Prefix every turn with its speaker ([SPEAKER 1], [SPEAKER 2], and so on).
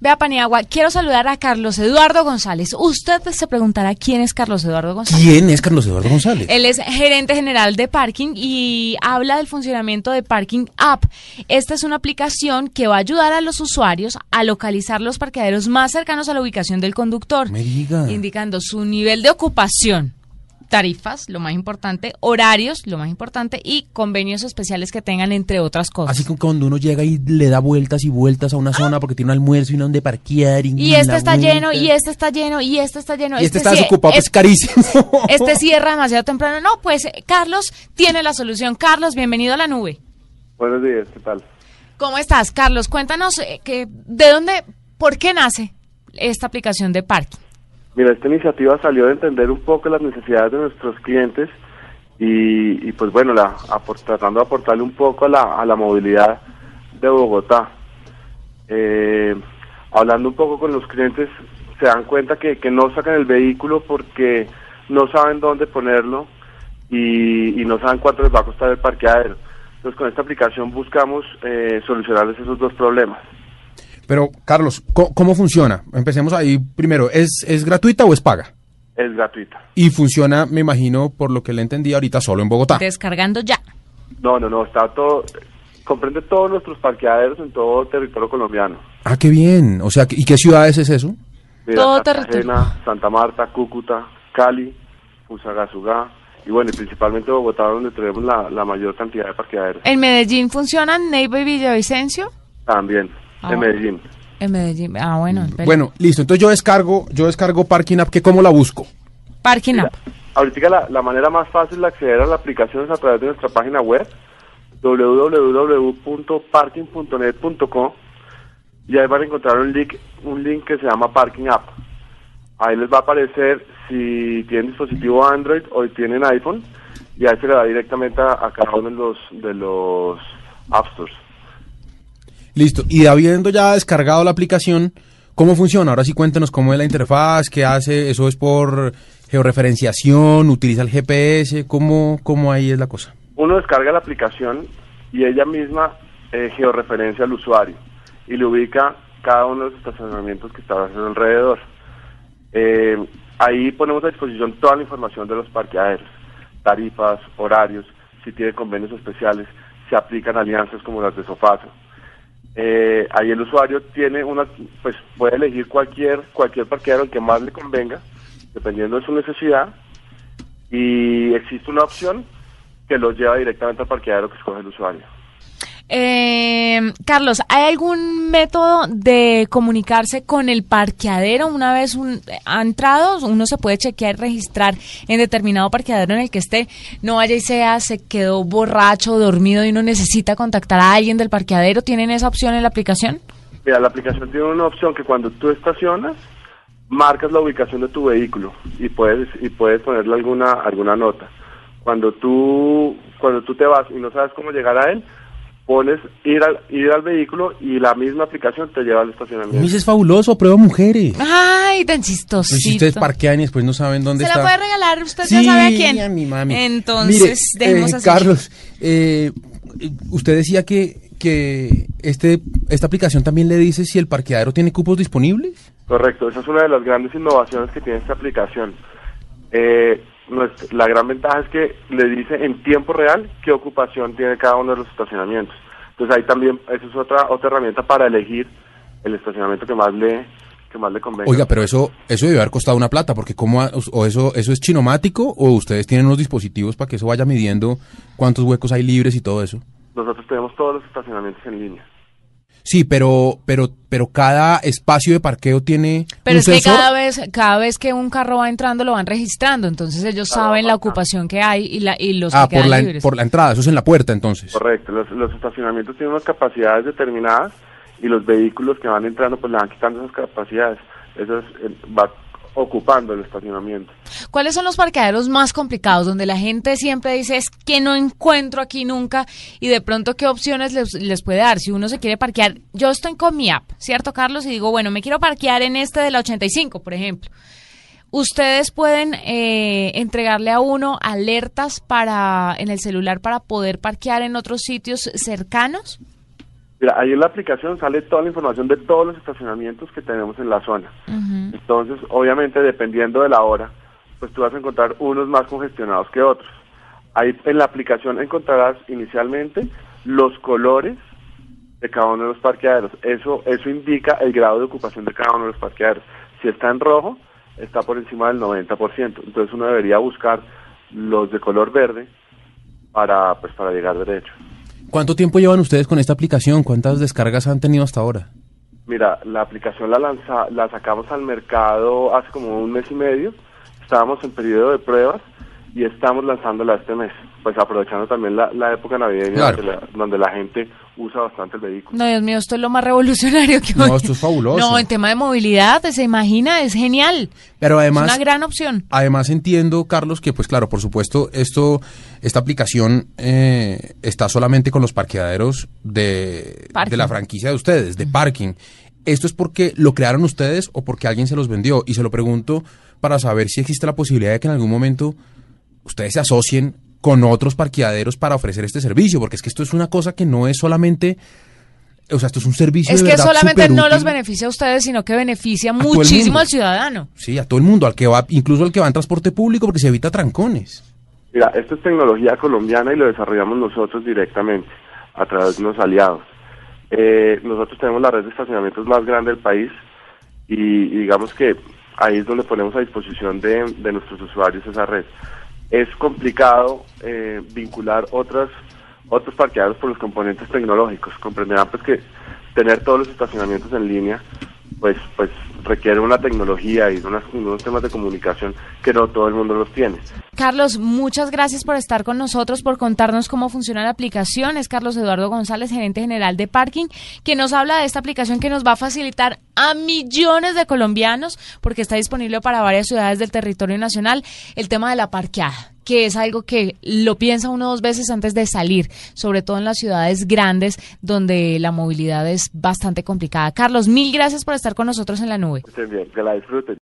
[SPEAKER 1] Vea, Paniagua, quiero saludar a Carlos Eduardo González. Usted se preguntará quién es Carlos Eduardo González.
[SPEAKER 2] ¿Quién es Carlos Eduardo González?
[SPEAKER 1] Él es gerente general de parking y habla del funcionamiento de Parking App. Esta es una aplicación que va a ayudar a los usuarios a localizar los parqueaderos más cercanos a la ubicación del conductor,
[SPEAKER 2] Me diga.
[SPEAKER 1] indicando su nivel de ocupación, tarifas, lo más importante, horarios, lo más importante, y convenios especiales que tengan, entre otras cosas.
[SPEAKER 2] Así como cuando uno llega y le da vueltas y vueltas a una zona porque tiene un almuerzo y no donde parquear. Y,
[SPEAKER 1] y este está
[SPEAKER 2] vuelta.
[SPEAKER 1] lleno, y este está lleno, y este está lleno.
[SPEAKER 2] Y este está
[SPEAKER 1] sí-
[SPEAKER 2] desocupado, pues
[SPEAKER 1] es-
[SPEAKER 2] carísimo.
[SPEAKER 1] Este cierra demasiado temprano. No, pues eh, Carlos tiene la solución. Carlos, bienvenido a la nube.
[SPEAKER 3] Buenos días, ¿qué tal?
[SPEAKER 1] ¿Cómo estás, Carlos? Cuéntanos eh, que, de dónde, por qué nace esta aplicación de parking.
[SPEAKER 3] Mira, esta iniciativa salió de entender un poco las necesidades de nuestros clientes y, pues bueno, tratando de aportarle un poco a la, movilidad de Bogotá. Eh, hablando un poco con los clientes, se dan cuenta que, no sacan el vehículo porque no saben dónde ponerlo y, y no saben cuánto les va a costar el parqueadero. Entonces con esta aplicación buscamos eh, solucionarles esos dos problemas.
[SPEAKER 2] Pero, Carlos, ¿cómo, cómo funciona? Empecemos ahí primero. ¿Es, ¿Es gratuita o es paga?
[SPEAKER 3] Es gratuita.
[SPEAKER 2] Y funciona, me imagino, por lo que le entendí ahorita, solo en Bogotá.
[SPEAKER 1] Descargando ya.
[SPEAKER 3] No, no, no, está todo, comprende todos nuestros parqueaderos en todo territorio colombiano.
[SPEAKER 2] Ah, qué bien. O sea, ¿y qué ciudades es eso?
[SPEAKER 3] Mira,
[SPEAKER 1] Todo
[SPEAKER 3] Cartagena, Santa Marta, Cúcuta, Cali, Fusagasugá y bueno, y principalmente Bogotá donde tenemos la, la mayor cantidad de parqueaderos.
[SPEAKER 1] ¿En Medellín funcionan Neiva y Villavicencio?
[SPEAKER 3] También,
[SPEAKER 1] Ah.
[SPEAKER 3] en Medellín.
[SPEAKER 1] En Medellín. Ah, bueno. en Pel-
[SPEAKER 2] Bueno, listo. Entonces yo descargo, yo descargo Parking App, que ¿cómo la busco?
[SPEAKER 1] Parking App.
[SPEAKER 3] Ahorita la, la manera más fácil de acceder a la aplicación es a través de nuestra página web www.parking.net.co y ahí van a encontrar un link, un link que se llama Parking App. Ahí les va a aparecer si tienen dispositivo Android o si tienen iPhone y ahí se le da directamente a, a cada uno de los, de los App Stores.
[SPEAKER 2] Listo. Y habiendo ya descargado la aplicación, ¿cómo funciona? Ahora sí cuéntenos cómo es la interfaz, qué hace, eso es por georreferenciación, utiliza el GPS, ¿cómo, cómo ahí es la cosa?
[SPEAKER 3] Uno descarga la aplicación y ella misma eh, georreferencia al usuario y le ubica cada uno de los estacionamientos que está a su alrededor. Eh, ahí ponemos a disposición toda la información de los parqueaderos, tarifas, horarios, si tiene convenios especiales, se aplican alianzas como las de Sofaso. Eh, ahí el usuario tiene una, pues puede elegir cualquier cualquier parqueadero el que más le convenga, dependiendo de su necesidad, y existe una opción que lo lleva directamente al parqueadero que escoge el usuario.
[SPEAKER 1] Eh, Carlos, ¿hay algún método de comunicarse con el parqueadero una vez un, ha entrado? Uno se puede chequear y registrar en determinado parqueadero en el que esté. No vaya y sea, se quedó borracho dormido y uno necesita contactar a alguien del parqueadero. ¿Tienen esa opción en la aplicación?
[SPEAKER 3] Mira, la aplicación tiene una opción que cuando tú estacionas, marcas la ubicación de tu vehículo y puedes y puedes ponerle alguna alguna nota. Cuando tú cuando tú te vas y no sabes cómo llegar a él, pones ir al ir al vehículo y la misma aplicación te lleva al estacionamiento.
[SPEAKER 2] Miss es fabuloso, prueba mujeres.
[SPEAKER 1] Ay, tan
[SPEAKER 2] Pues si
[SPEAKER 1] chistosito.
[SPEAKER 2] ustedes parquean y después no saben dónde
[SPEAKER 1] Se
[SPEAKER 2] está.
[SPEAKER 1] la puede regalar, usted
[SPEAKER 2] Sí,
[SPEAKER 1] ya sabe a quién.
[SPEAKER 2] a mi mami.
[SPEAKER 1] Entonces,
[SPEAKER 2] Mire,
[SPEAKER 1] dejemos
[SPEAKER 2] eh,
[SPEAKER 1] así.
[SPEAKER 2] Carlos, eh, usted decía que, que este, esta aplicación también le dice si el parqueadero tiene cupos disponibles.
[SPEAKER 3] Correcto, esa es una de las grandes innovaciones que tiene esta aplicación. Eh, la gran ventaja es que le dice en tiempo real qué ocupación tiene cada uno de los estacionamientos. Entonces ahí también, esa es otra otra herramienta para elegir el estacionamiento que más le que más le convenga.
[SPEAKER 2] Oiga, pero eso eso debe haber costado una plata, porque cómo ha- o eso eso es chinomático o ustedes tienen unos dispositivos para que eso vaya midiendo cuántos huecos hay libres y todo eso.
[SPEAKER 3] Nosotros tenemos todos los estacionamientos en línea.
[SPEAKER 2] Sí, pero pero pero cada espacio de parqueo tiene
[SPEAKER 1] Pero
[SPEAKER 2] un
[SPEAKER 1] es que cada vez, cada vez que un carro va entrando lo van registrando, entonces ellos
[SPEAKER 3] Claro,
[SPEAKER 1] saben la ocupación que hay y, la, y los
[SPEAKER 2] Ah,
[SPEAKER 1] que
[SPEAKER 2] por la,
[SPEAKER 1] libres.
[SPEAKER 2] por la entrada, eso es en la puerta entonces.
[SPEAKER 3] Correcto, los, los estacionamientos tienen unas capacidades determinadas y los vehículos que van entrando pues le van quitando esas capacidades. Eso es, eh, va ocupando el estacionamiento.
[SPEAKER 1] ¿Cuáles son los parqueaderos más complicados donde la gente siempre dice es que no encuentro aquí nunca y de pronto qué opciones les, les puede dar? Si uno se quiere parquear, yo estoy con mi app, ¿cierto Carlos? Y digo, bueno, me quiero parquear en este de la 85, por ejemplo. Ustedes pueden eh, entregarle a uno alertas para en el celular para poder parquear en otros sitios cercanos.
[SPEAKER 3] Mira, ahí en la aplicación sale toda la información de todos los estacionamientos que tenemos en la zona. Entonces, obviamente, dependiendo de la hora, pues tú vas a encontrar unos más congestionados que otros. Ahí en la aplicación encontrarás inicialmente los colores de cada uno de los parqueaderos. Eso, eso indica el grado de ocupación de cada uno de los parqueaderos. Si está en rojo, está por encima del 90%. Entonces uno debería buscar los de color verde para, pues, para llegar derecho.
[SPEAKER 2] ¿Cuánto tiempo llevan ustedes con esta aplicación? ¿Cuántas descargas han tenido hasta ahora?
[SPEAKER 3] Mira, la aplicación la, lanza, la sacamos al mercado hace como un mes y medio. Estábamos en periodo de pruebas y estamos lanzándola este mes, pues aprovechando también la, la época navideña
[SPEAKER 2] Claro.
[SPEAKER 3] donde, la, donde la gente usa bastante el vehículo.
[SPEAKER 1] No, Dios mío, esto es lo más revolucionario que
[SPEAKER 2] No,
[SPEAKER 1] hoy-
[SPEAKER 2] esto es fabuloso.
[SPEAKER 1] No, en tema de movilidad, se imagina, es genial.
[SPEAKER 2] Pero
[SPEAKER 1] es
[SPEAKER 2] además,
[SPEAKER 1] una gran opción.
[SPEAKER 2] además entiendo, Carlos, que pues claro, por supuesto, esto, esta aplicación eh, está solamente con los parqueaderos de,
[SPEAKER 1] Parking.
[SPEAKER 2] de la franquicia de ustedes, de parking. ¿Esto es porque lo crearon ustedes o porque alguien se los vendió? Y se lo pregunto para saber si existe la posibilidad de que en algún momento ustedes se asocien con otros parqueaderos para ofrecer este servicio, porque es que esto es una cosa que no es solamente, o sea, esto es un servicio
[SPEAKER 1] Es
[SPEAKER 2] de
[SPEAKER 1] que
[SPEAKER 2] verdad
[SPEAKER 1] solamente no los beneficia a ustedes, sino que beneficia muchísimo al ciudadano.
[SPEAKER 2] Sí, a todo el mundo, al que va, incluso al que va en transporte público, porque se evita trancones.
[SPEAKER 3] Mira, esto es tecnología colombiana y lo desarrollamos nosotros directamente a través de unos aliados. Eh, nosotros tenemos la red de estacionamientos más grande del país y, y digamos que ahí es donde ponemos a disposición de, de nuestros usuarios esa red. Es complicado eh, vincular otras otros parqueaderos por los componentes tecnológicos. Comprenderán pues que tener todos los estacionamientos en línea pues pues requiere una tecnología y unas- unos temas de comunicación que no todo el mundo los tiene.
[SPEAKER 1] Carlos, muchas gracias por estar con nosotros, por contarnos cómo funciona la aplicación. Es Carlos Eduardo González, gerente general de Parking, que nos habla de esta aplicación que nos va a facilitar a millones de colombianos, porque está disponible para varias ciudades del territorio nacional, el tema de la parqueada que es algo que lo piensa uno dos veces antes de salir, sobre todo en las ciudades grandes donde la movilidad es bastante complicada. Carlos, mil gracias por estar con nosotros en la nube.
[SPEAKER 3] Estén bien, que la disfruten.